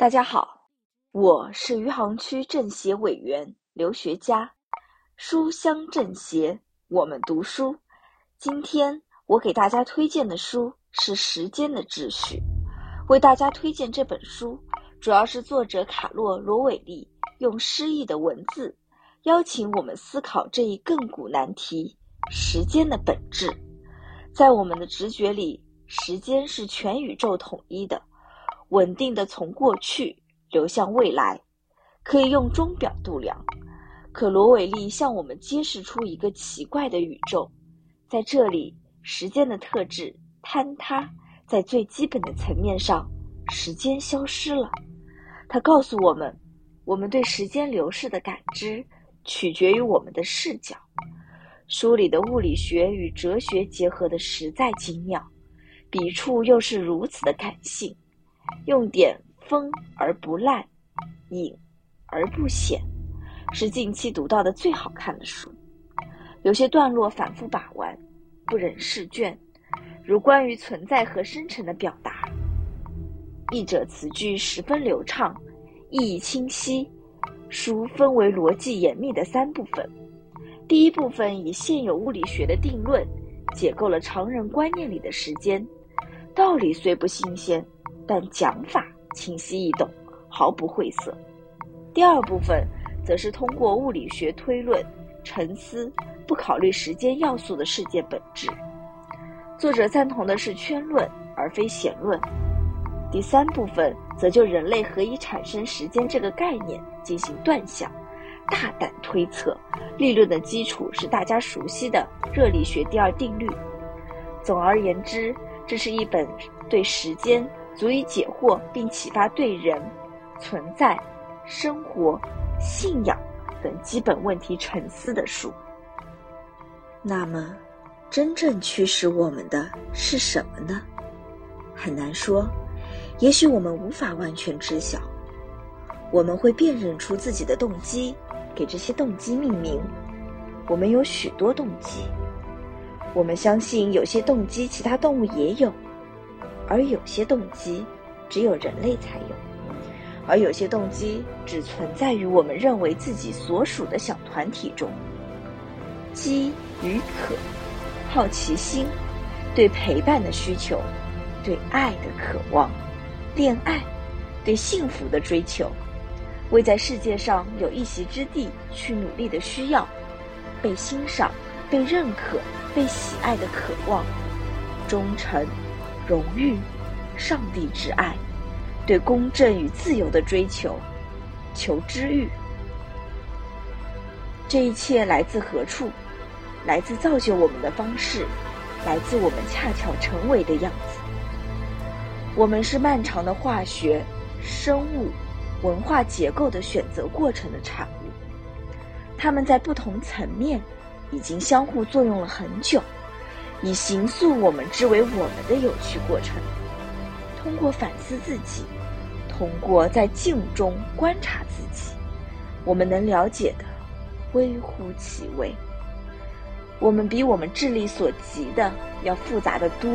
大家好，我是余杭区政协委员刘学佳，书香政协，我们读书。今天我给大家推荐的书是《时间的秩序》。为大家推荐这本书，主要是作者卡洛·罗韦利用诗意的文字，邀请我们思考这一亘古难题——时间的本质。在我们的直觉里，时间是全宇宙统一的。稳定的从过去流向未来，可以用钟表度量。可罗韦利向我们揭示出一个奇怪的宇宙，在这里，时间的特质坍塌在最基本的层面上，时间消失了。他告诉我们，我们对时间流逝的感知取决于我们的视角。书里的物理学与哲学结合的实在精妙，笔触又是如此的感性。用点锋而不烂，隐而不显，是近期读到的最好看的书。有些段落反复把玩，不忍释卷，如关于存在和生成的表达。译者词句十分流畅，意义清晰。书分为逻辑严密的三部分。第一部分以现有物理学的定论解构了常人观念里的时间道理，虽不新鲜。但讲法清晰易懂，毫不晦涩。第二部分则是通过物理学推论、沉思，不考虑时间要素的世界本质。作者赞同的是圈论而非弦论。第三部分则就人类何以产生时间这个概念进行断想，大胆推测。立论的基础是大家熟悉的热力学第二定律。总而言之，这是一本对时间。足以解惑并启发对人、存在、生活、信仰等基本问题沉思的书。那么，真正驱使我们的是什么呢？很难说，也许我们无法完全知晓。我们会辨认出自己的动机，给这些动机命名。我们有许多动机，我们相信有些动机其他动物也有。而有些动机只有人类才有，而有些动机只存在于我们认为自己所属的小团体中。饥与渴，好奇心，对陪伴的需求，对爱的渴望，恋爱，对幸福的追求，为在世界上有一席之地去努力的需要，被欣赏、被认可、被喜爱的渴望，忠诚。荣誉，上帝之爱，对公正与自由的追求，求知欲。这一切来自何处？来自造就我们的方式，来自我们恰巧成为的样子。我们是漫长的化学、生物、文化结构的选择过程的产物，它们在不同层面已经相互作用了很久。以形塑我们之为我们的有趣过程，通过反思自己，通过在镜中观察自己，我们能了解的微乎其微。我们比我们智力所及的要复杂的多。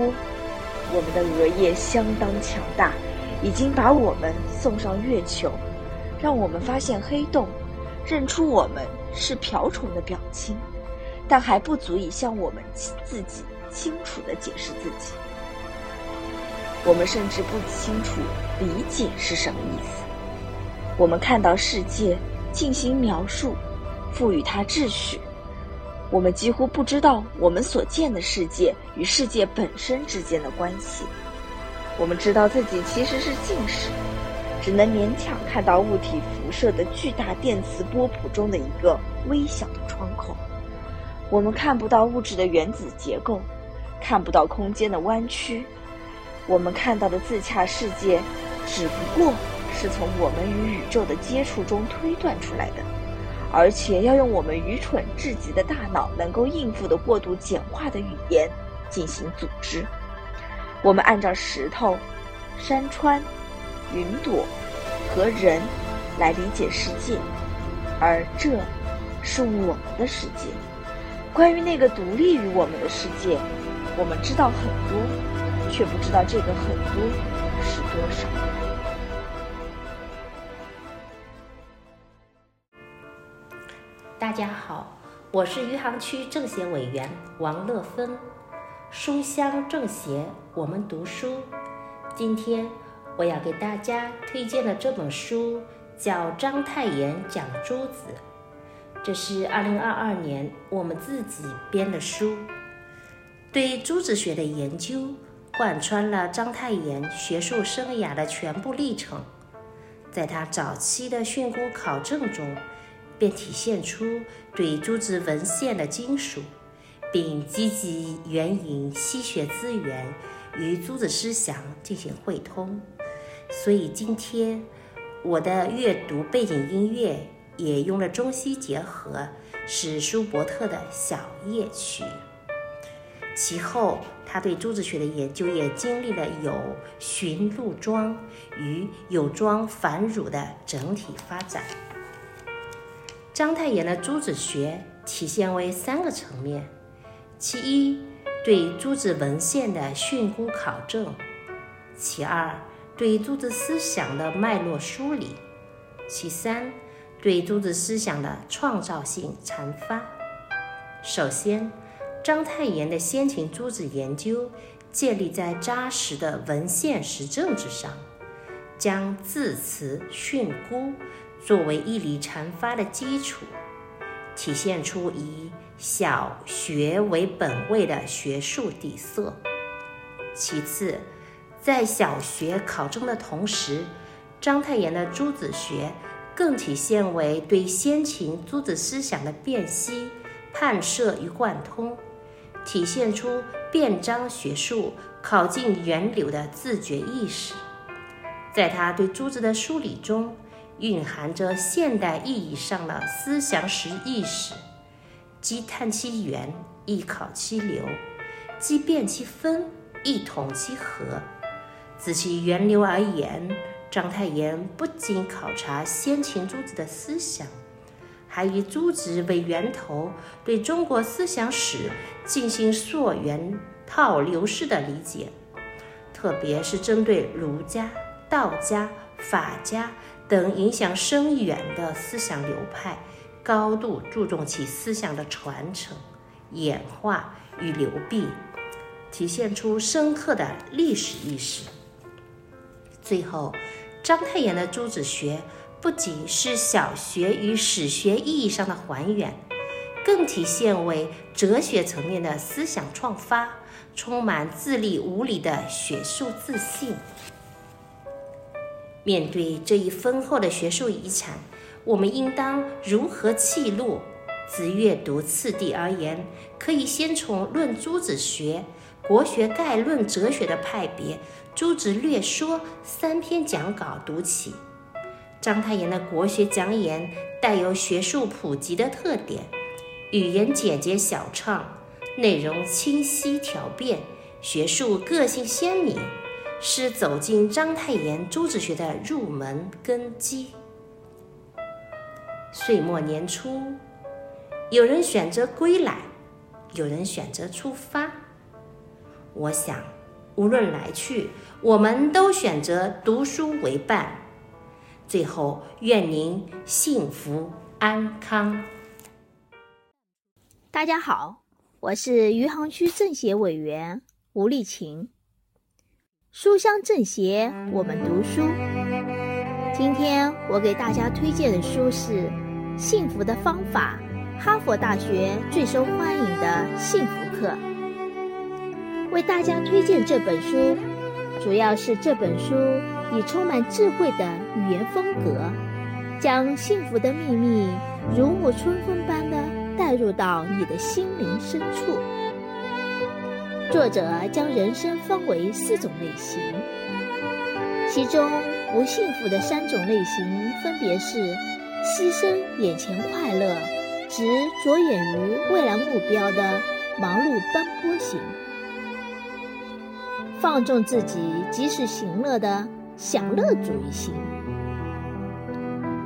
我们的额叶相当强大，已经把我们送上月球，让我们发现黑洞，认出我们是瓢虫的表亲，但还不足以向我们自己。清楚地解释自己，我们甚至不清楚理解是什么意思。我们看到世界，进行描述，赋予它秩序。我们几乎不知道我们所见的世界与世界本身之间的关系。我们知道自己其实是近视，只能勉强看到物体辐射的巨大电磁波谱中的一个微小的窗口。我们看不到物质的原子结构。看不到空间的弯曲，我们看到的自洽世界，只不过是从我们与宇宙的接触中推断出来的，而且要用我们愚蠢至极的大脑能够应付的过度简化的语言进行组织。我们按照石头、山川、云朵和人来理解世界，而这是我们的世界。关于那个独立于我们的世界。我们知道很多却不知道这个很多是多少。大家好我是余杭区政协委员王乐芬书香政协我们读书。今天我要给大家推荐的这本书叫章太炎讲朱子这是二零二二年我们自己编的书。对诸子学的研究贯穿了章太炎学术生涯的全部历程。在他早期的训诂考证中，便体现出对诸子文献的精熟，并积极援引西学资源与诸子思想进行汇通。所以今天我的阅读背景音乐也用了中西结合，是舒伯特的小夜曲。其后，他对诸子学的研究也经历了有荀陆庄与有庄繁儒的整体发展。章太炎的诸子学体现为三个层面：其一，对诸子文献的训诂考证；其二，对诸子思想的脉络梳理；其三，对诸子思想的创造性阐发。首先，章太炎的先秦诸子研究建立在扎实的文献实证之上，将字词训诂。作为义理阐发的基础，体现出以小学为本位的学术底色。其次，在小学考证的同时，章太炎的诸子学更体现为对先秦诸子思想的辨析、判摄与贯通，体现出辨章学术考进源流的自觉意识。在他对诸子的梳理中，蕴含着现代意义上的思想史意识，即探其源，亦考其流；既辨其分，亦统其合。自其源流而言，章太炎不仅考察先秦诸子的思想，还以诸子为源头，对中国思想史进行溯源套流式的理解，特别是针对儒家、道家、法家。等影响深远的思想流派，高度注重其思想的传承、演化与流弊，体现出深刻的历史意识。最后，章太炎的诸子学不仅是小学与史学意义上的还原，更体现为哲学层面的思想创发，充满自立无理的学术自信。面对这一丰厚的学术遗产，我们应当如何记录？自阅读次第而言，可以先从《论诸子学》《国学概论》哲学的派别《诸子略说》三篇讲稿读起。章太炎的国学讲演带有学术普及的特点，语言简洁小畅，内容清晰条辨，学术个性鲜明。是走进章太炎诸子学的入门根基。岁末年初，有人选择归来，有人选择出发。我想，无论来去，我们都选择读书为伴。最后，愿您幸福安康。大家好，我是余杭区政协委员吴丽琴。书香政协，我们读书。今天我给大家推荐的书是《幸福的方法》，哈佛大学最受欢迎的幸福课。为大家推荐这本书，主要是这本书以充满智慧的语言风格，将幸福的秘密如沐春风般的带入到你的心灵深处。作者将人生分为四种类型，其中不幸福的三种类型分别是：牺牲眼前快乐，只着眼于未来目标的忙碌奔波型；放纵自己及时行乐的享乐主义型；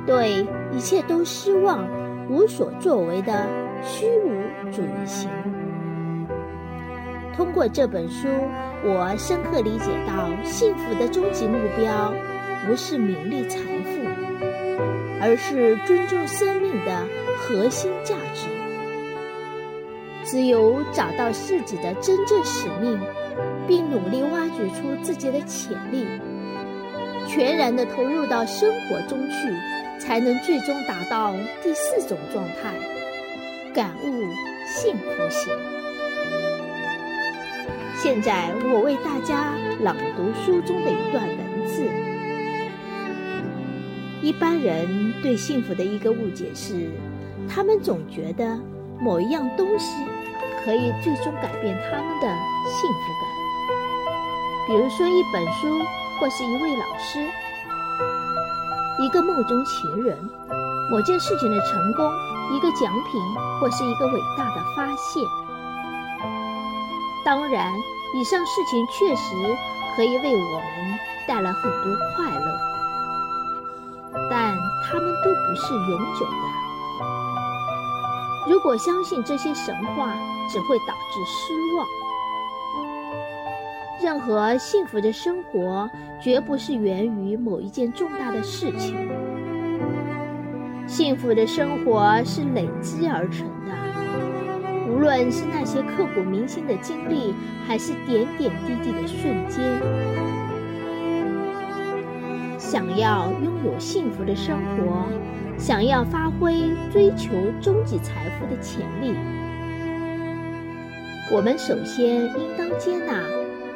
对一切都失望、无所作为的虚无主义型。通过这本书，我深刻理解到，幸福的终极目标不是名利财富，而是尊重生命的核心价值。只有找到自己的真正使命，并努力挖掘出自己的潜力，全然的投入到生活中去，才能最终达到第四种状态——感悟幸福型。现在，我为大家朗读书中的一段文字。一般人对幸福的一个误解是，他们总觉得某一样东西可以最终改变他们的幸福感。比如说一本书，或是一位老师，一个梦中情人，某件事情的成功，一个奖品，或是一个伟大的发现。当然，以上事情确实可以为我们带来很多快乐。但他们都不是永久的。如果相信这些神话，只会导致失望。任何幸福的生活，绝不是源于某一件重大的事情。幸福的生活是累积而成的，无论是那些刻骨铭心的经历，还是点点滴滴的瞬间。想要拥有幸福的生活，想要发挥追求终极财富的潜力，我们首先应当接纳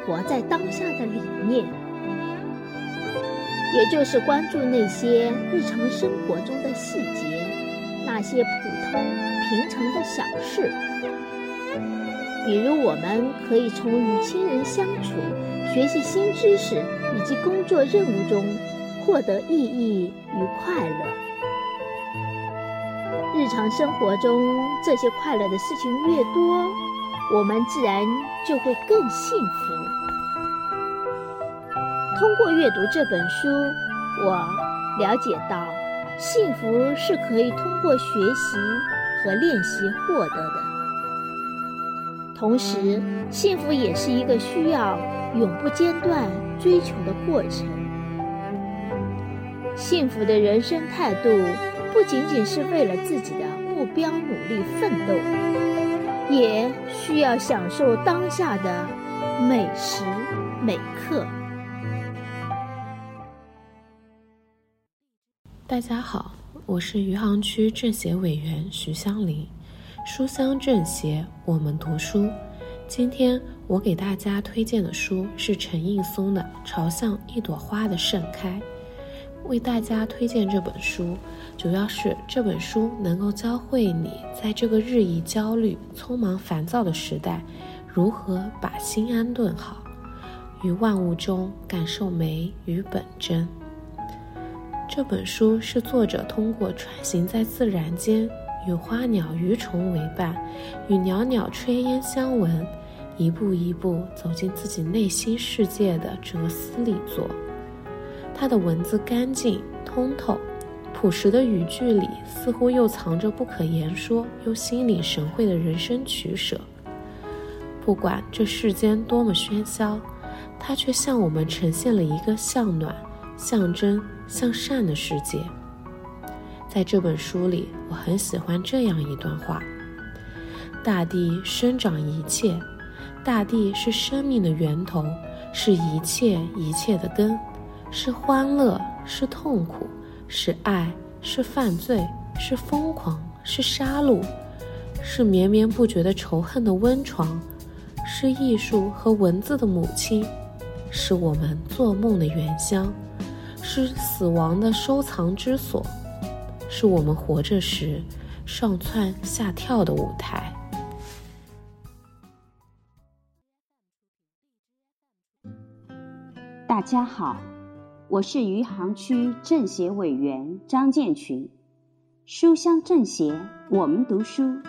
活在当下的理念，也就是关注那些日常生活中的细节，那些普通平常的小事。比如，我们可以从与亲人相处、学习新知识以及工作任务中。获得意义与快乐。日常生活中这些快乐的事情越多，我们自然就会更幸福。通过阅读这本书，我了解到，幸福是可以通过学习和练习获得的。同时，幸福也是一个需要永不间断追求的过程。幸福的人生态度，不仅仅是为了自己的目标努力奋斗，也需要享受当下的每时每刻。大家好，我是余杭区政协委员徐香林，书香政协，我们读书。今天我给大家推荐的书是陈应松的《朝向一朵花的盛开》。为大家推荐这本书，主要是这本书能够教会你在这个日益焦虑、匆忙烦躁的时代，如何把心安顿好，于万物中感受美与本真。这本书是作者通过穿行在自然间，与花鸟鱼虫为伴，与袅袅炊烟相闻，一步一步走进自己内心世界的哲思力作。他的文字干净通透，朴实的语句里似乎又藏着不可言说又心领神会的人生取舍。不管这世间多么喧嚣，他却向我们呈现了一个向暖、象征、向善的世界。在这本书里，我很喜欢这样一段话：大地生长一切，大地是生命的源头，是一切一切的根。是欢乐，是痛苦，是爱，是犯罪，是疯狂，是杀戮，是绵绵不绝的仇恨的温床，是艺术和文字的母亲，是我们做梦的原乡，是死亡的收藏之所，是我们活着时上蹿下跳的舞台。大家好。我是余杭区政协委员张建群，书香政协，我们读书。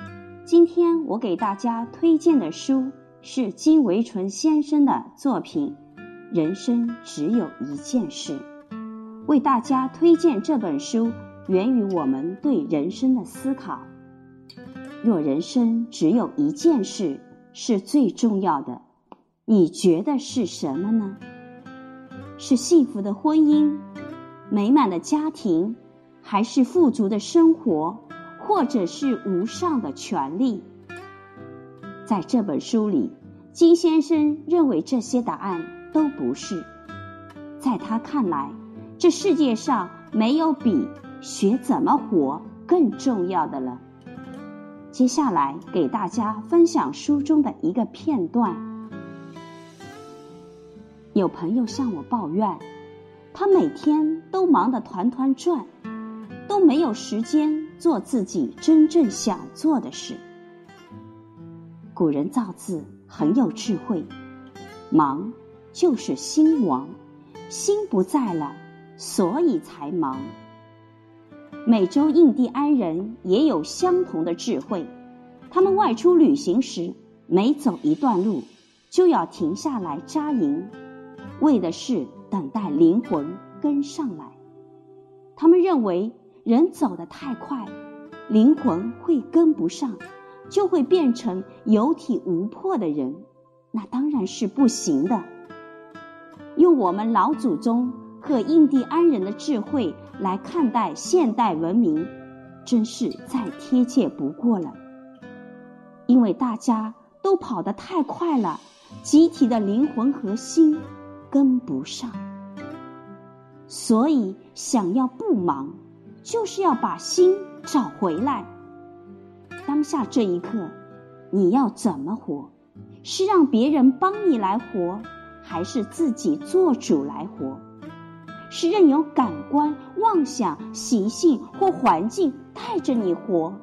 今天我给大家推荐的书是金维纯先生的作品《人生只有一件事》。为大家推荐这本书，源于我们对人生的思考。若人生只有一件事是最重要的，你觉得是什么呢？是幸福的婚姻、美满的家庭，还是富足的生活，或者是无上的权利。在这本书里，金先生认为这些答案都不是。在他看来，这世界上没有比学怎么活更重要的了。接下来给大家分享书中的一个片段。有朋友向我抱怨，他每天都忙得团团转，都没有时间做自己真正想做的事。古人造字很有智慧，忙就是心亡，心不在了，所以才忙。美洲印第安人也有相同的智慧，他们外出旅行时，每走一段路，就要停下来扎营，为的是等待灵魂跟上来。他们认为，人走得太快，灵魂会跟不上，就会变成有体无魄的人，那当然是不行的。用我们老祖宗。和印第安人的智慧来看待现代文明，真是再贴切不过了。因为大家都跑得太快了，集体的灵魂和心跟不上，所以想要不忙，就是要把心找回来。当下这一刻，你要怎么活？是让别人帮你来活，还是自己做主来活？是任由感官、妄想、习性或环境带着你活，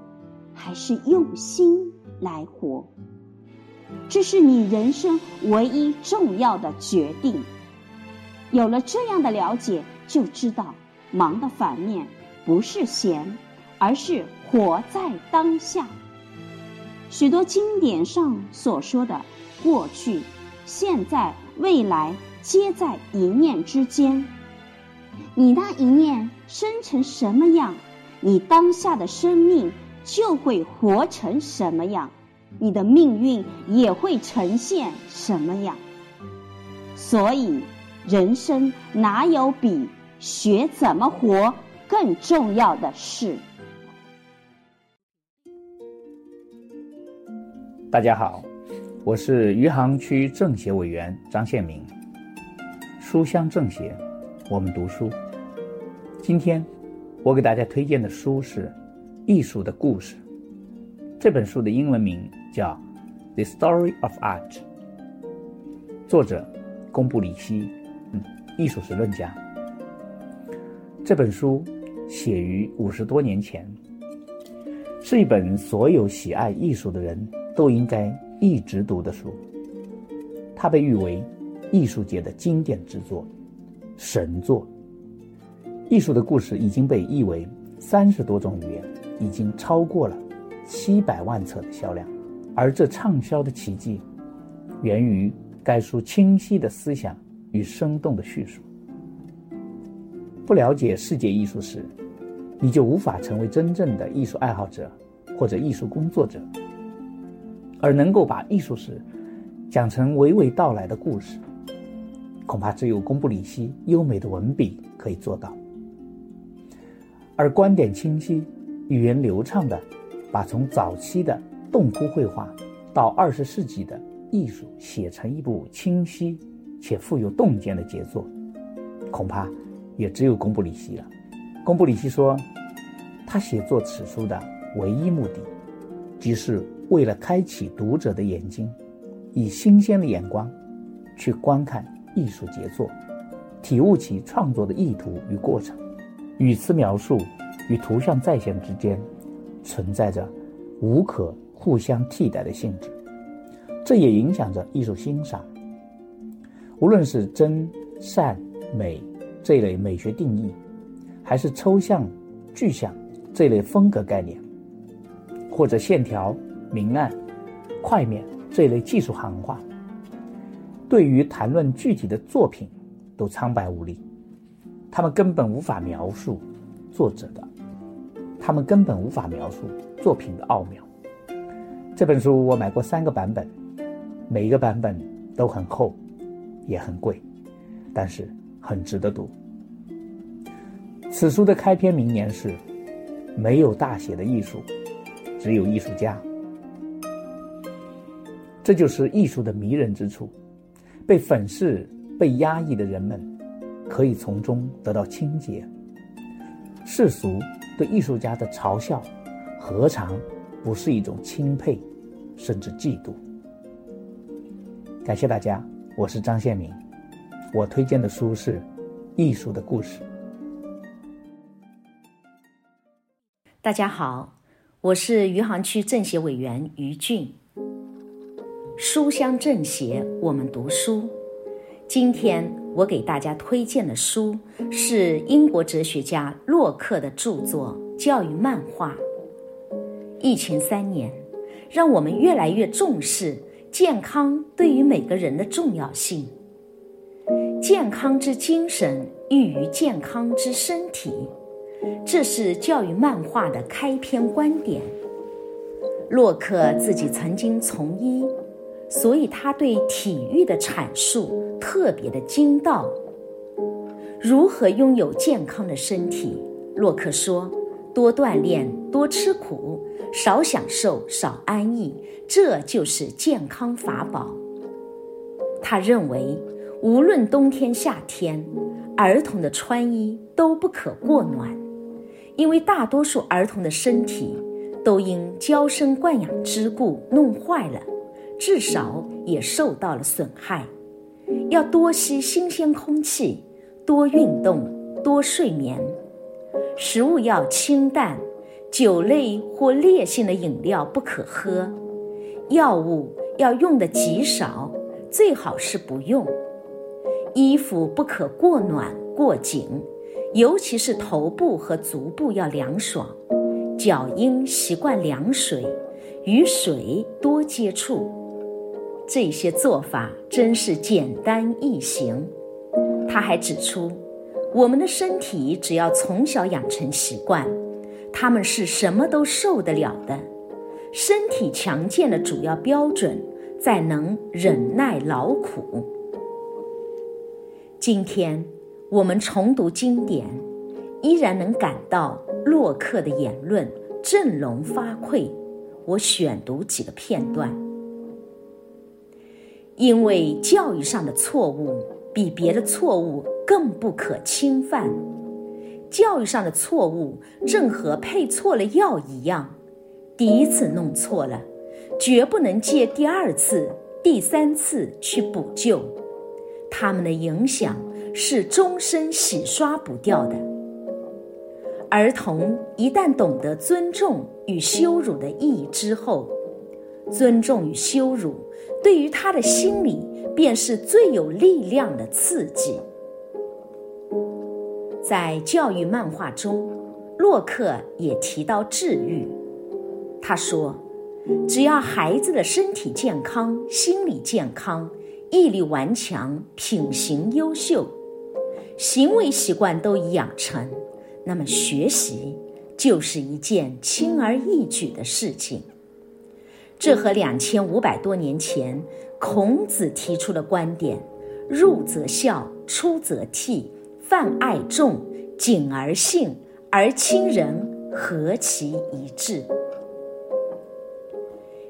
还是用心来活？这是你人生唯一重要的决定。有了这样的了解，就知道忙的反面不是闲，而是活在当下。许多经典上所说的过去、现在、未来，皆在一念之间。你那一念生成什么样，你当下的生命就会活成什么样，你的命运也会呈现什么样。所以，人生哪有比学怎么活更重要的事？大家好，我是余杭区政协委员张宪明。书香政协。我们读书。今天我给大家推荐的书是《艺术的故事》。这本书的英文名叫《The Story of Art》，作者宫布里希，嗯，艺术史论家。这本书写于五十多年前，是一本所有喜爱艺术的人都应该一直读的书。它被誉为艺术界的经典之作。神作，艺术的故事已经被译为三十多种语言，已经超过了七百万册的销量。而这畅销的奇迹，源于该书清晰的思想与生动的叙述。不了解世界艺术史，你就无法成为真正的艺术爱好者或者艺术工作者。而能够把艺术史讲成娓娓道来的故事。恐怕只有贡布里希优美的文笔可以做到，而观点清晰、语言流畅的，把从早期的洞窟绘画到二十世纪的艺术写成一部清晰且富有洞见的杰作，恐怕也只有贡布里希了。贡布里希说，他写作此书的唯一目的，即是为了开启读者的眼睛，以新鲜的眼光去观看。艺术杰作，体悟其创作的意图与过程，语词描述与图像再现之间存在着无可互相替代的性质，这也影响着艺术欣赏。无论是真善美这一类美学定义，还是抽象具象这类风格概念，或者线条明暗块面这类技术行话。对于谈论具体的作品，都苍白无力，他们根本无法描述作者的，他们根本无法描述作品的奥妙。这本书我买过三个版本，每一个版本都很厚，也很贵，但是很值得读。此书的开篇名言是：“没有大写的艺术，只有艺术家。这就是艺术的迷人之处。被粉饰、被压抑的人们，可以从中得到清洁。世俗对艺术家的嘲笑，何尝不是一种钦佩，甚至嫉妒？感谢大家，我是张宪明，我推荐的书是《艺术的故事》。大家好，我是余杭区政协委员于俊。书香政协，我们读书。今天我给大家推荐的书是英国哲学家洛克的著作《教育漫画》。疫情三年，让我们越来越重视健康对于每个人的重要性。健康之精神寓于健康之身体，这是教育漫画的开篇观点。洛克自己曾经从医。所以他对体育的阐述特别的精到。如何拥有健康的身体？洛克说：多锻炼，多吃苦，少享受，少安逸，这就是健康法宝。他认为，无论冬天夏天，儿童的穿衣都不可过暖，因为大多数儿童的身体都因娇生惯养之故弄坏了。至少也受到了损害，要多吸新鲜空气，多运动，多睡眠。食物要清淡，酒类或烈性的饮料不可喝。药物要用的极少，最好是不用。衣服不可过暖过紧，尤其是头部和足部要凉爽。脚应习惯凉水，与水多接触。这些做法真是简单易行。他还指出，我们的身体只要从小养成习惯，他们是什么都受得了的。身体强健的主要标准在能忍耐劳苦。今天我们重读经典，依然能感到洛克的言论振聋发聩。我选读几个片段。因为教育上的错误比别的错误更不可侵犯，教育上的错误正和配错了药一样，第一次弄错了，绝不能借第二次、第三次去补救，他们的影响是终身洗刷不掉的。儿童一旦懂得尊重与羞辱的意义之后，尊重与羞辱。对于他的心理，便是最有力量的刺激。在教育漫画中，洛克也提到治愈。他说：“只要孩子的身体健康、心理健康、毅力顽强、品行优秀，行为习惯都已养成，那么学习就是一件轻而易举的事情。”这和两千五百多年前孔子提出的观点“入则孝，出则悌，泛爱众，谨而信，而亲仁”何其一致！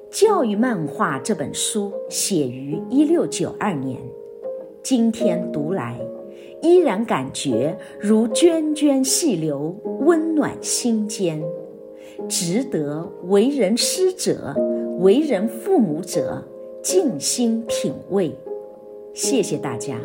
教育漫画这本书写于一六九二年，今天读来，依然感觉如涓涓细流，温暖心间，值得为人师者。为人父母者，静心品味。谢谢大家。